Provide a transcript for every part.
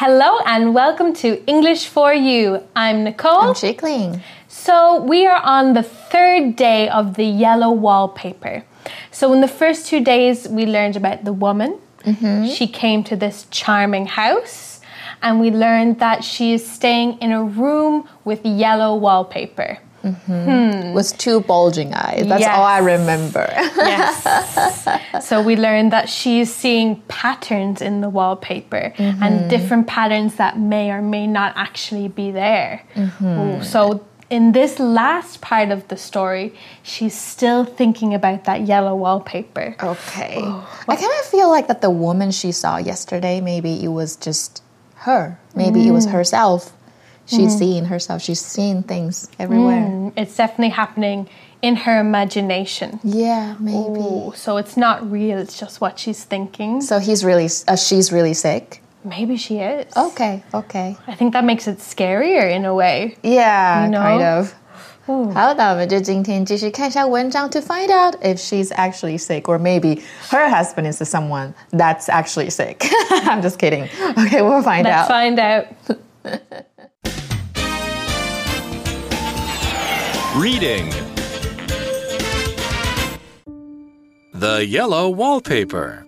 Hello and welcome to English for You. I'm Nicole. I'm Chickling. So, we are on the third day of the yellow wallpaper. So, in the first two days, we learned about the woman. Mm-hmm. She came to this charming house, and we learned that she is staying in a room with yellow wallpaper. Hmm. With two bulging eyes. That's all I remember. Yes. so we learned that she's seeing patterns in the wallpaper and mm-hmm. different patterns that may or may not actually be there. Mm-hmm. Ooh, so in this last part of the story, she's still thinking about that yellow wallpaper. okay. I kind of feel like that the woman she saw yesterday, maybe it was just her. Maybe it was mm. herself. She's seeing herself. She's seeing things everywhere. Mm, It's definitely happening in her imagination. Yeah, maybe. Ooh, so it's not real, it's just what she's thinking. So he's really, uh, she's really sick. Maybe she is. Okay, okay. I think that makes it scarier in a way. Yeah, You know? kind of. 好，那我们就今天继续看一下文章 to find out if she's actually sick or maybe her husband is someone that's actually sick. I'm just kidding. Okay, we'll find Let's out. find out. Reading The Yellow Wallpaper.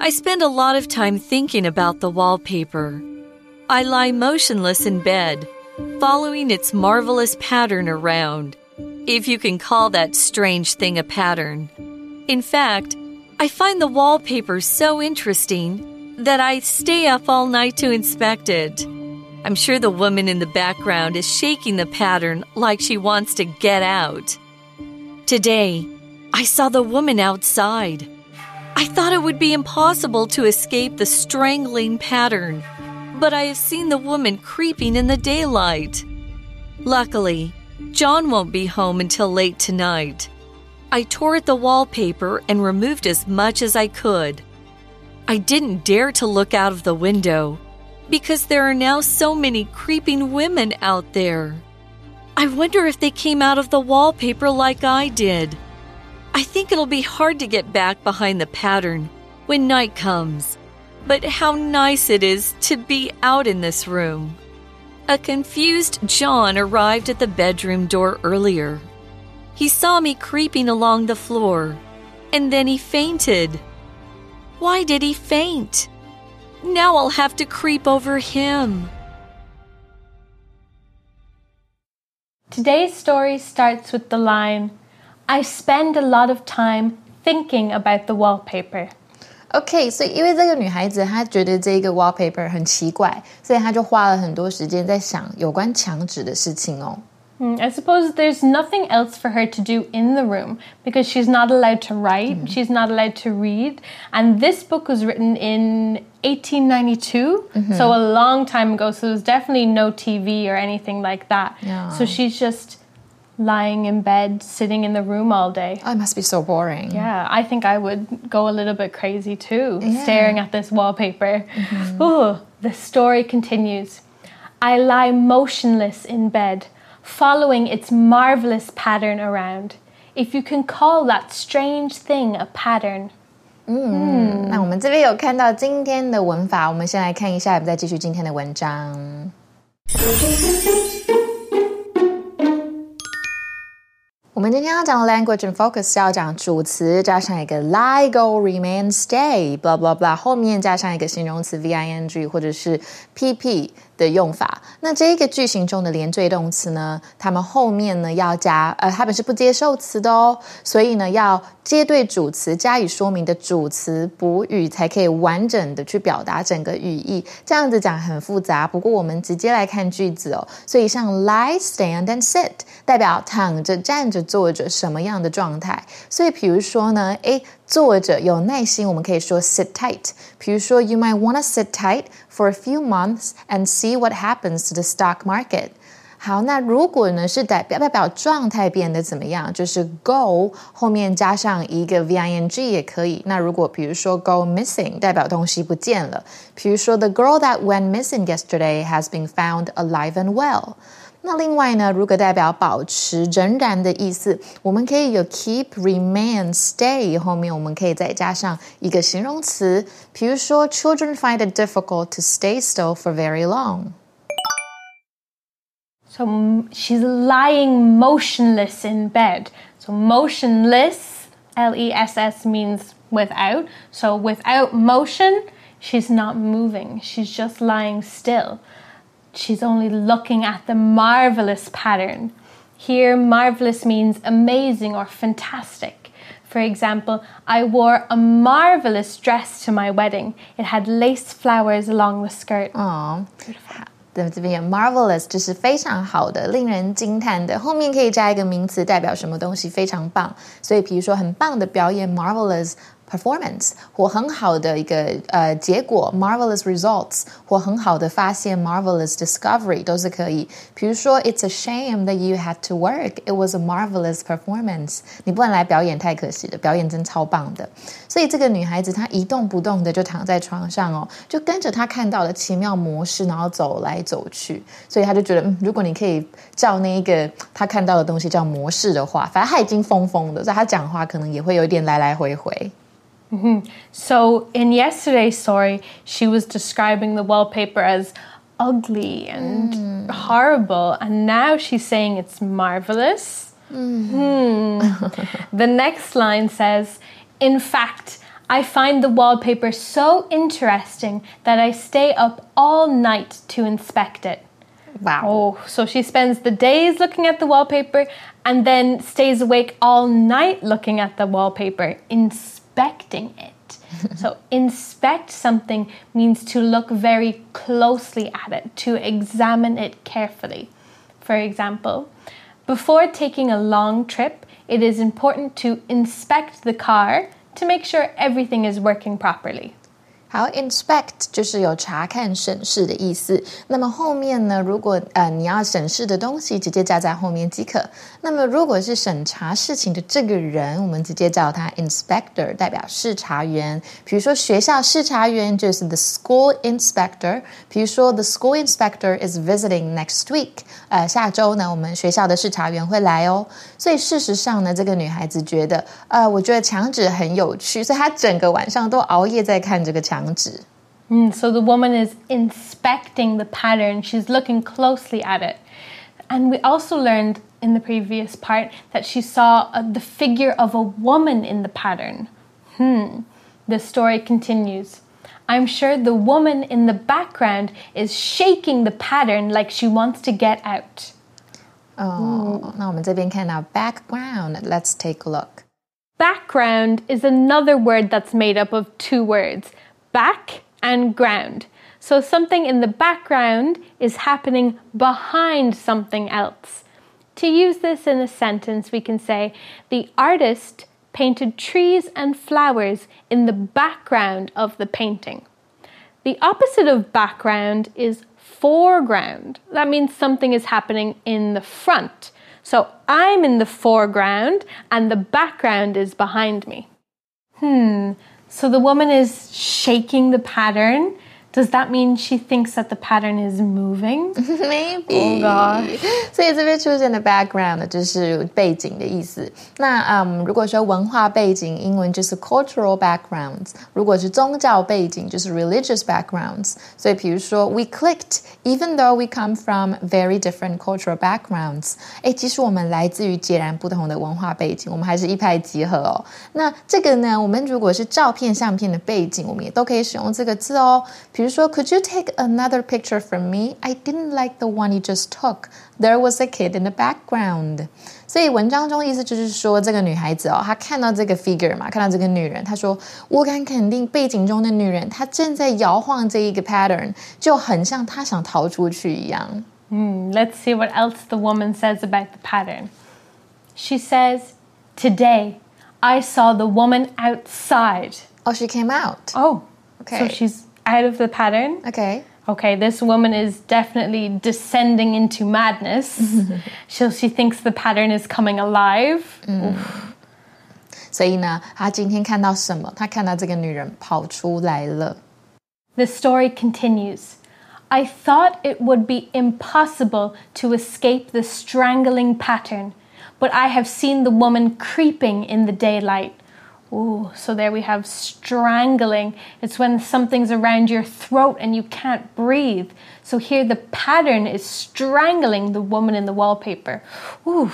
I spend a lot of time thinking about the wallpaper. I lie motionless in bed, following its marvelous pattern around, if you can call that strange thing a pattern. In fact, I find the wallpaper so interesting that I stay up all night to inspect it. I'm sure the woman in the background is shaking the pattern like she wants to get out. Today, I saw the woman outside. I thought it would be impossible to escape the strangling pattern, but I have seen the woman creeping in the daylight. Luckily, John won't be home until late tonight. I tore at the wallpaper and removed as much as I could. I didn't dare to look out of the window because there are now so many creeping women out there. I wonder if they came out of the wallpaper like I did. I think it'll be hard to get back behind the pattern when night comes. But how nice it is to be out in this room. A confused John arrived at the bedroom door earlier. He saw me creeping along the floor, and then he fainted. Why did he faint? Now I'll have to creep over him. Today's story starts with the line I spend a lot of time thinking about the wallpaper. OK，所以因为这个女孩子她觉得这个 wallpaper 很奇怪，所以她就花了很多时间在想有关墙纸的事情哦。 Hmm, I suppose there's nothing else for her to do in the room because she's not allowed to write, mm. she's not allowed to read. And this book was written in 1892, mm-hmm. so a long time ago. So there's definitely no TV or anything like that. Yeah. So she's just lying in bed, sitting in the room all day. Oh, it must be so boring. Yeah, I think I would go a little bit crazy too, staring at this wallpaper. Mm-hmm. Ooh, the story continues. I lie motionless in bed, following its marvelous pattern around. If you can call that strange thing a pattern. 那我们这边有看到今天的文法，我们先来看一下，我们再继续今天的文章。我们今天要讲的 language and focus 是要讲主词加上一个 lie, go, remain, stay, blah blah blah，后面加上一个形容词 ving 或者是 pp 的用法。那这一个句型中的连缀动词呢，它们后面呢要加呃，它们是不接受词的哦，所以呢要接对主词加以说明的主词补语，才可以完整的去表达整个语义。这样子讲很复杂，不过我们直接来看句子哦。所以像 lie, stand and sit 代表躺着、站着、坐着什么样的状态。所以比如说呢，诶，坐着有耐心，我们可以说 sit tight。比如说，you might wanna sit tight for a few months and see what happens to the stock market。好，那如果呢是代表代表状态变得怎么样，就是 go 后面加上一个 ving 也可以。那如果比如说 go missing 代表东西不见了，比如说 the girl that went missing yesterday has been found alive and well。 那另外呢，如果代表保持、仍然的意思，我们可以有 keep、remain、stay，后面我们可以再加上一个形容词，比如说 children find it difficult to stay still for very long。 So m- she's lying motionless in bed. So motionless, L E S S means without. So without motion, she's not moving. She's just lying still. She's only looking at the marvelous pattern. Here, marvelous means amazing or fantastic. For example, I wore a marvelous dress to my wedding. It had lace flowers along the skirt. 哦，好对，这边有 marvelous，就是非常好的、令人惊叹的。后面可以加一个名词，代表什么东西非常棒。所以，比如说很棒的表演，marvelous。 performance 或很好的一个呃结果，marvelous results 或很好的发现，marvelous discovery 都是可以。比如说，It's a shame that you had to work. It was a marvelous performance. 你不能来表演，太可惜了，表演真超棒的。所以这个女孩子她一动不动的就躺在床上哦，就跟着她看到的奇妙模式，然后走来走去。所以她就觉得，嗯，如果你可以叫那一个她看到的东西叫模式的话，反正她已经疯疯的，所以她讲话可能也会有一点来来回回。Mm-hmm. So in yesterday's story, she was describing the wallpaper as ugly and mm. horrible, and now she's saying it's marvelous. Mm. Hmm. the next line says, In fact, I find the wallpaper so interesting that I stay up all night to inspect it. Wow. Oh, so she spends the days looking at the wallpaper and then stays awake all night looking at the wallpaper, inspecting it. so, inspect something means to look very closely at it, to examine it carefully. For example, before taking a long trip, it is important to inspect the car to make sure everything is working properly. 好，inspect 就是有查看、审视的意思。那么后面呢，如果呃你要审视的东西，直接加在后面即可。那么如果是审查事情的这个人，我们直接叫他 inspector，代表视察员。比如说学校视察员就是 the school inspector。比如说 the school inspector is visiting next week。呃，下周呢，我们学校的视察员会来哦。所以事实上呢，这个女孩子觉得，呃，我觉得墙纸很有趣，所以她整个晚上都熬夜在看这个墙 纸。 Mm, so the woman is inspecting the pattern, she's looking closely at it. And we also learned in the previous part that she saw uh, the figure of a woman in the pattern. Hmm. The story continues. I'm sure the woman in the background is shaking the pattern like she wants to get out. 哦，那我们这边看到 background，let's take a look。 Background is another word that's made up of two words back and ground. So something in the background is happening behind something else. To use this in a sentence, we can say, The artist painted trees and flowers in the background of the painting. The opposite of background is foreground. That means something is happening in the front. So I'm in the foreground and the background is behind me. Hmm. So the woman is shaking the pattern. Does that mean she thinks that the pattern is moving? Maybe，、 Oh gosh 所以这边出现的 background 就是背景的意思。那嗯，如果说文化背景，英文就是 cultural backgrounds；如果是宗教背景，就是 religious backgrounds。所以，比如说，we clicked，even though we come from very different cultural backgrounds。哎，即使我们来自于截然不同的文化背景，我们还是一拍即合哦。那这个呢，我们如果是照片、相片的背景，我们也都可以使用这个字哦。 比如说，Could you take another picture from me? I didn't like the one you just took. There was a kid in the background. 所以文章中意思就是说，这个女孩子哦，她看到这个 figure 嘛，看到这个女人，她说：“我敢肯定，背景中的女人，她正在摇晃这一个 pattern，就很像她想逃出去一样。 Hmm, let's see what else the woman says about the pattern. She says, Today I saw the woman outside. Oh, she came out. Oh, Okay. So she's out of the pattern? Okay. Okay, this woman is definitely descending into madness. so she thinks the pattern is coming alive. 所以呢，她今天看到什么？她看到这个女人跑出来了。 The story continues. I thought it would be impossible to escape the strangling pattern, but I have seen the woman creeping in the daylight. Ooh, so there we have strangling. It's when something's around your throat and you can't breathe. So here the pattern is strangling the woman in the wallpaper. Ooh,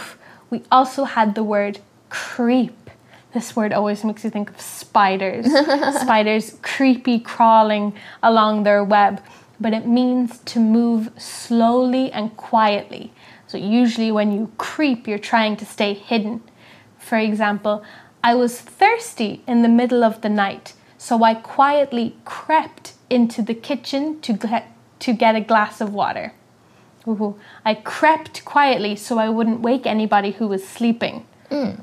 we also had the word creep. This word always makes you think of spiders. spiders creepy crawling along their web, but it means to move slowly and quietly. So usually when you creep, you're trying to stay hidden. For example, I was thirsty in the middle of the night, so I quietly crept into the kitchen to get, to get a glass of water. Ooh, I crept quietly so I wouldn't wake anybody who was sleeping. 还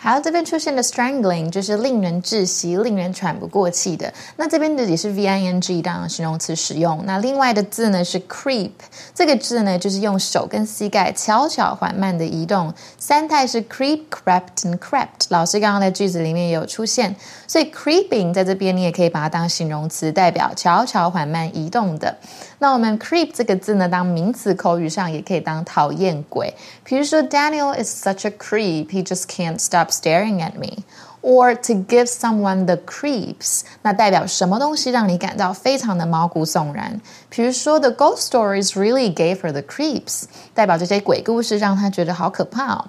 还有这边出现的 strangling 就是令人窒息、令人喘不过气的。那这边的也是 v i n g 当形容词使用。那另外的字呢是 creep，这个字呢就是用手跟膝盖悄悄缓慢的移动。三态是 creep、crept and crept。老师刚刚在句子里面也有出现，所以 creeping 在这边你也可以把它当形容词，代表悄悄缓慢移动的。那我们 creep 这个字呢，当名词口语上也可以当讨厌鬼。比如说 Daniel is such a creep, he just can't stop staring at me. Or to give someone the creeps，那代表什么东西让你感到非常的毛骨悚然？比如说 The ghost stories really gave her the creeps，代表这些鬼故事让她觉得好可怕哦。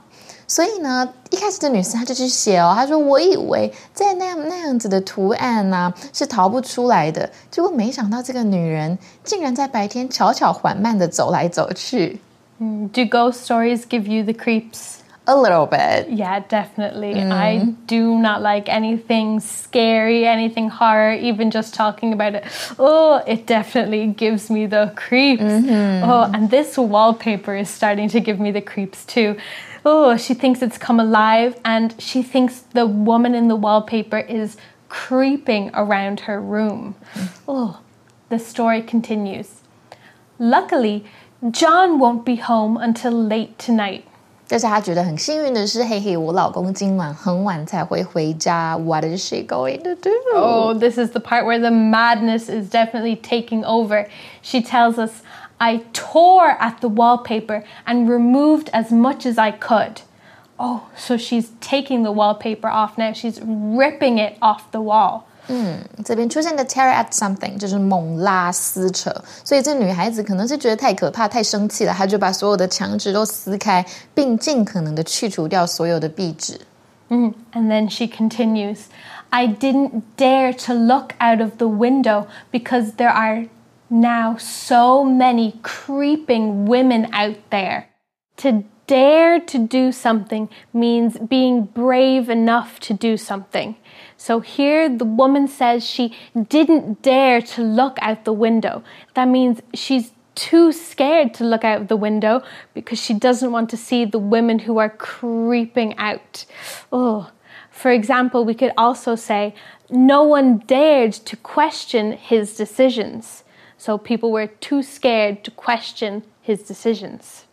所以呢，一开始的女生她就去写哦，她说：“我以为在那样那样子的图案呢、是逃不出来的，结果没想到这个女人竟然在白天悄悄缓慢的走来走去。 Do ghost stories give you the creeps? A little bit. Yeah, definitely. Mm-hmm. I do not like anything scary, anything horror, even just talking about it. Oh, it definitely gives me the creeps. Mm-hmm. Oh, and this wallpaper is starting to give me the creeps too. Oh, she thinks it's come alive and she thinks the woman in the wallpaper is creeping around her room. Mm. Oh, the story continues. Luckily, John won't be home until late tonight. 但是她觉得很幸运的是，嘿嘿，我老公今晚很晚才会回家。What is she going to do? Oh, this is the part where the madness is definitely taking over. She tells us, I tore at the wallpaper and removed as much as I could. Oh, so she's taking the wallpaper off now. She's ripping it off the wall. 这边出现的 tear at something 就是猛拉撕扯，所以这女孩子可能是觉得太可怕、太生气了，她就把所有的墙纸都撕开，并尽可能的去除掉所有的壁纸。 And then she continues, I didn't dare to look out of the window because there are now so many creeping women out there. To dare to do something means being brave enough to do something. So here the woman says she didn't dare to look out the window. That means she's too scared to look out the window because she doesn't want to see the women who are creeping out. Oh. For example, we could also say, no one dared to question his decisions. So people were too scared to question his decisions.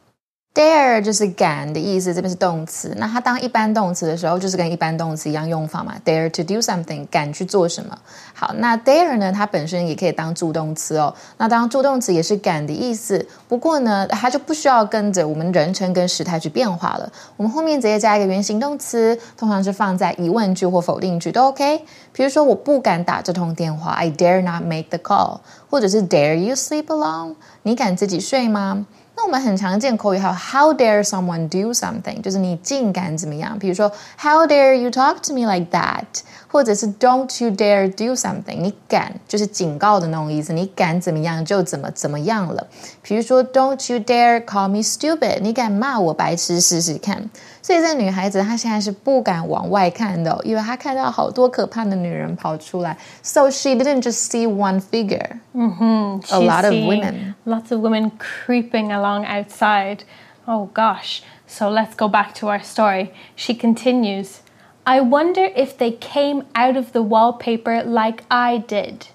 Dare 就是敢的意思，这边是动词。那它当一般动词的时候，就是跟一般动词一样用法嘛。Dare to do something，敢去做什么。好，那 dare 呢，它本身也可以当助动词哦。那当助动词也是敢的意思，不过呢，它就不需要跟着我们人称跟时态去变化了。我们后面直接加一个原形动词，通常是放在疑问句或否定句都 OK。比如说，我不敢打这通电话，I dare not make the call，或者是 Dare you sleep alone？你敢自己睡吗？那我们很常见口语还有 How dare someone do something，就是你竟敢怎么样？比如说 How dare you talk to me like that，或者是 Don't you dare do something，你敢就是警告的那种意思，你敢怎么样就怎么怎么样了。比如说 Don't you dare call me stupid，你敢骂我白痴试试看。所以这女孩子她现在是不敢往外看的哦、因为她看到好多可怕的女人跑出来。So she didn't just see one figure. A She's lot of seeing women. Lots of women creeping along outside. Oh gosh. So let's go back to our story. She continues I wonder if they came out of the wallpaper like I did.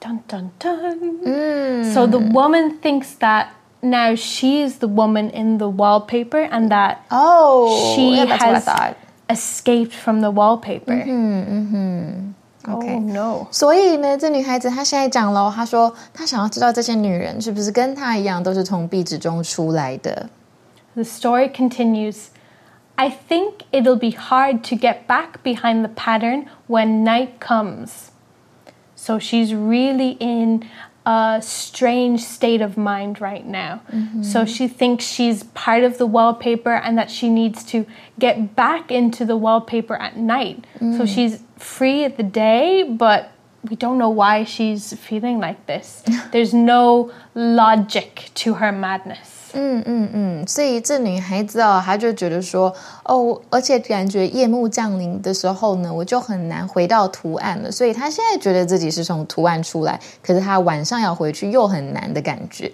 Dun dun dun. So the woman thinks that now she's the woman in the wallpaper and that Oh, she yeah, that's what I has thought. escaped from the wallpaper. OK，、 Oh no. 所以呢，这女孩子她现在讲了，她说她想要知道这些女人是不是跟她一样，都是从壁纸中出来的。 The story continues I think it'll be hard to get back behind the pattern when night comes. So she's really in a strange state of mind right now. Mm-hmm. So she thinks she's part of the wallpaper and that she needs to get back into the wallpaper at night. So mm. she's free at the day, but we don't know why she's feeling like this. There's no logic to her madness. 嗯，所以这女孩子哦，她就觉得说，哦，而且感觉夜幕降临的时候呢，我就很难回到图案了。所以她现在觉得自己是从图案出来，可是她晚上要回去又很难的感觉。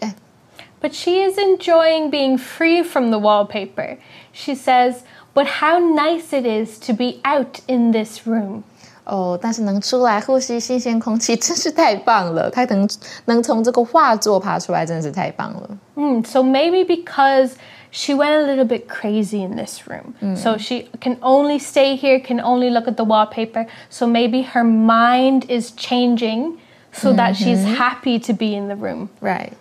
But she is enjoying being free from the wallpaper. She says, But how nice it is to be out in this room. 哦，但是能出来呼吸新鲜空气，真是太棒了。她能能从这个画作爬出来，真的是太棒了。 Hmm, so maybe because she went a little bit crazy in this room. So she can only stay here, can only look at the wallpaper. So maybe her mind is changing so that she's happy to be in the room. Right.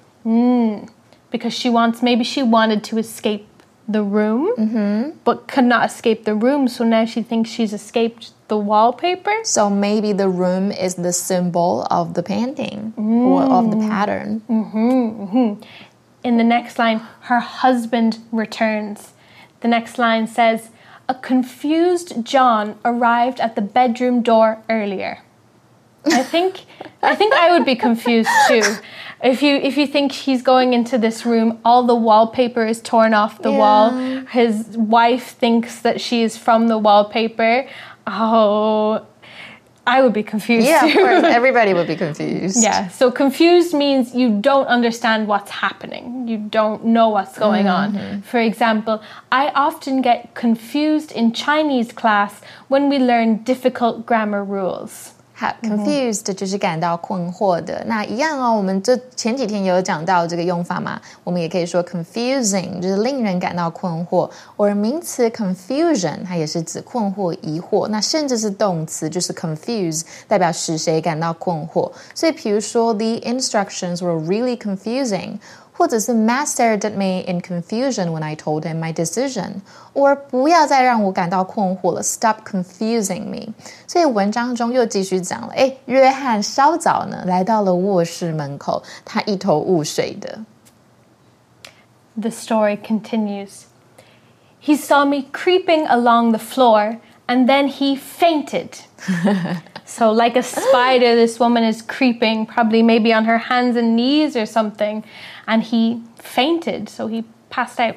Because she wants, maybe she wanted to escape the room, mm-hmm. but could not escape the room. So now she thinks she's escaped the wallpaper. So maybe the room is the symbol of the painting or of the mm. pattern. Mm-hmm, mm-hmm. In the next line, her husband returns. The next line says, A confused John arrived at the bedroom door earlier. I think I think I would be confused too. If you if you think he's going into this room, all the wallpaper is torn off the wall. His wife thinks that she is from the wallpaper. Oh, I would be confused Yeah, of course. Everybody would be confused. Yeah, so confused means you don't understand what's happening. You don't know what's going mm-hmm. on. For example, I often get confused in Chinese class when we learn difficult grammar rules. 好，confused 就是感到困惑的。那一样哦，我们这前几天有讲到这个用法嘛，我们也可以说 confusing，就是令人感到困惑。或者名词 confusion，它也是指困惑、疑惑。那甚至是动词，就是 confuse，代表使谁感到困惑。所以，比如说，the instructions were really confusing。或者是 Matt stared at me in confusion when I told him my decision，or 不要再让我感到困惑了，Stop confusing me。所以文章中又继续讲了，哎，约翰稍早呢来到了卧室门口，他一头雾水的。 The story continues. He saw me creeping along the floor and then he fainted. so, like a spider, this woman is creeping, probably maybe on her hands and knees or something, and he fainted. So, he passed out.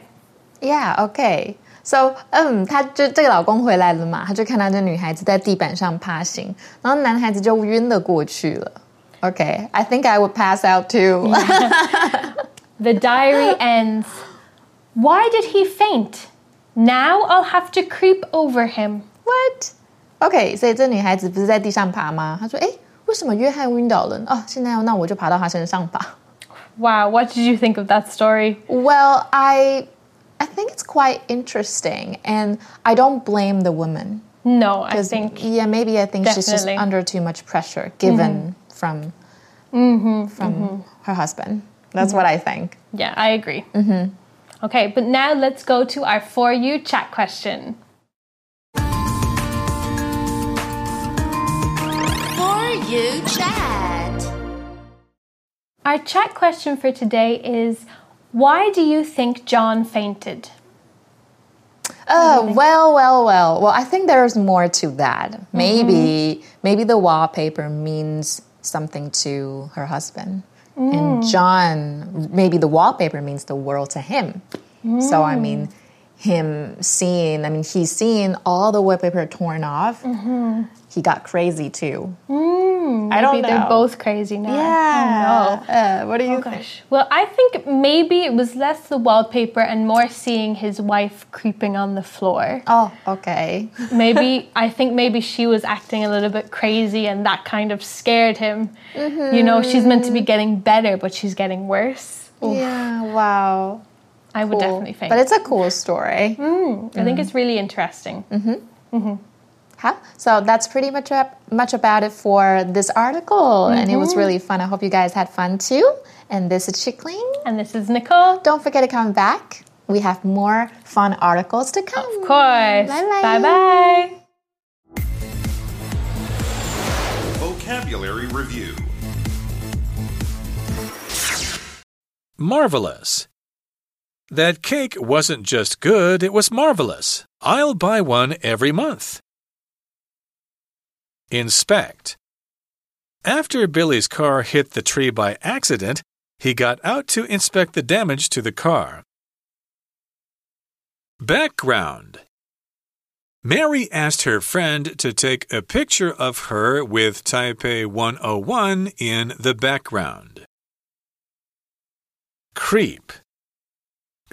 Yeah, okay. So，嗯，他就这个老公回来了嘛，他就看到这女孩子在地板上爬行，然后男孩子就晕了过去了。Okay, I think I would pass out too. The diary ends. Why did he faint? Now I'll have to creep over him. What? OK，所以这女孩子不是在地上爬吗？她说：“哎，为什么约翰晕倒了？哦，现在那我就爬到他身上吧。 Wow, what did you think of that story? Well, I I think it's quite interesting, and I don't blame the woman. No, I 'Cause, think yeah, maybe I think she's just Definitely. under too much pressure given from from her husband. That's what I think. Yeah, I agree. Okay, but now let's go to our For You chat question. You chat. Our chat question for today is Why do you think John fainted? Oh well, well, well. Well, I think there's more to that. Maybe, mm-hmm. maybe the wallpaper means something to her husband, and mm. John. Maybe the wallpaper means the world to him. So I mm. mean, him seeing. I mean, he's seeing all the wallpaper torn off. Mm-hmm. He got crazy too. Hmm, I don't Maybe know. they're both crazy now. Yeah. Oh, Uh, what do you oh, no. think? Gosh. Well, I think maybe it was less the wallpaper and more seeing his wife creeping on the floor. Oh, okay. maybe I think maybe she was acting a little bit crazy and that kind of scared him. You know, she's meant to be mm-hmm. getting better, but she's getting worse. Yeah. Wow. I would definitely faint. But it's a cool story. Hmm, I think mm. it's really interesting. Mm-hmm. Mm-hmm. 好，so that's pretty much up, much about it for this article, and it was mm-hmm. really fun. I hope you guys had fun too. And this is Chickling. And this is Nicole. Don't forget to come back. We have more fun articles to come. Of course. Bye-bye. Bye bye. Vocabulary Review Marvelous. That cake wasn't just good, it was marvelous. I'll buy one every month. Inspect. After Billy's car hit the tree by accident, he got out to inspect the damage to the car. Background. Mary asked her friend to take a picture of her with Taipei 101 in the background. Creep.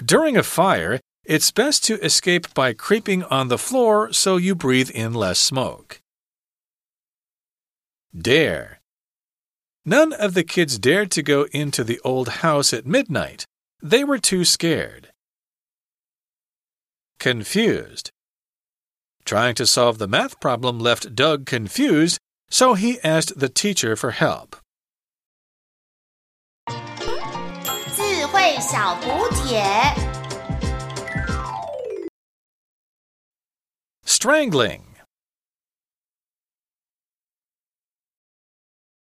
During a fire, it's best to escape by creeping on the floor so you breathe in less smoke. Dare. None of the kids dared to go into the old house at midnight. They were too scared. Confused. Trying to solve the math problem left Doug confused, so he asked the teacher for help. Strangling.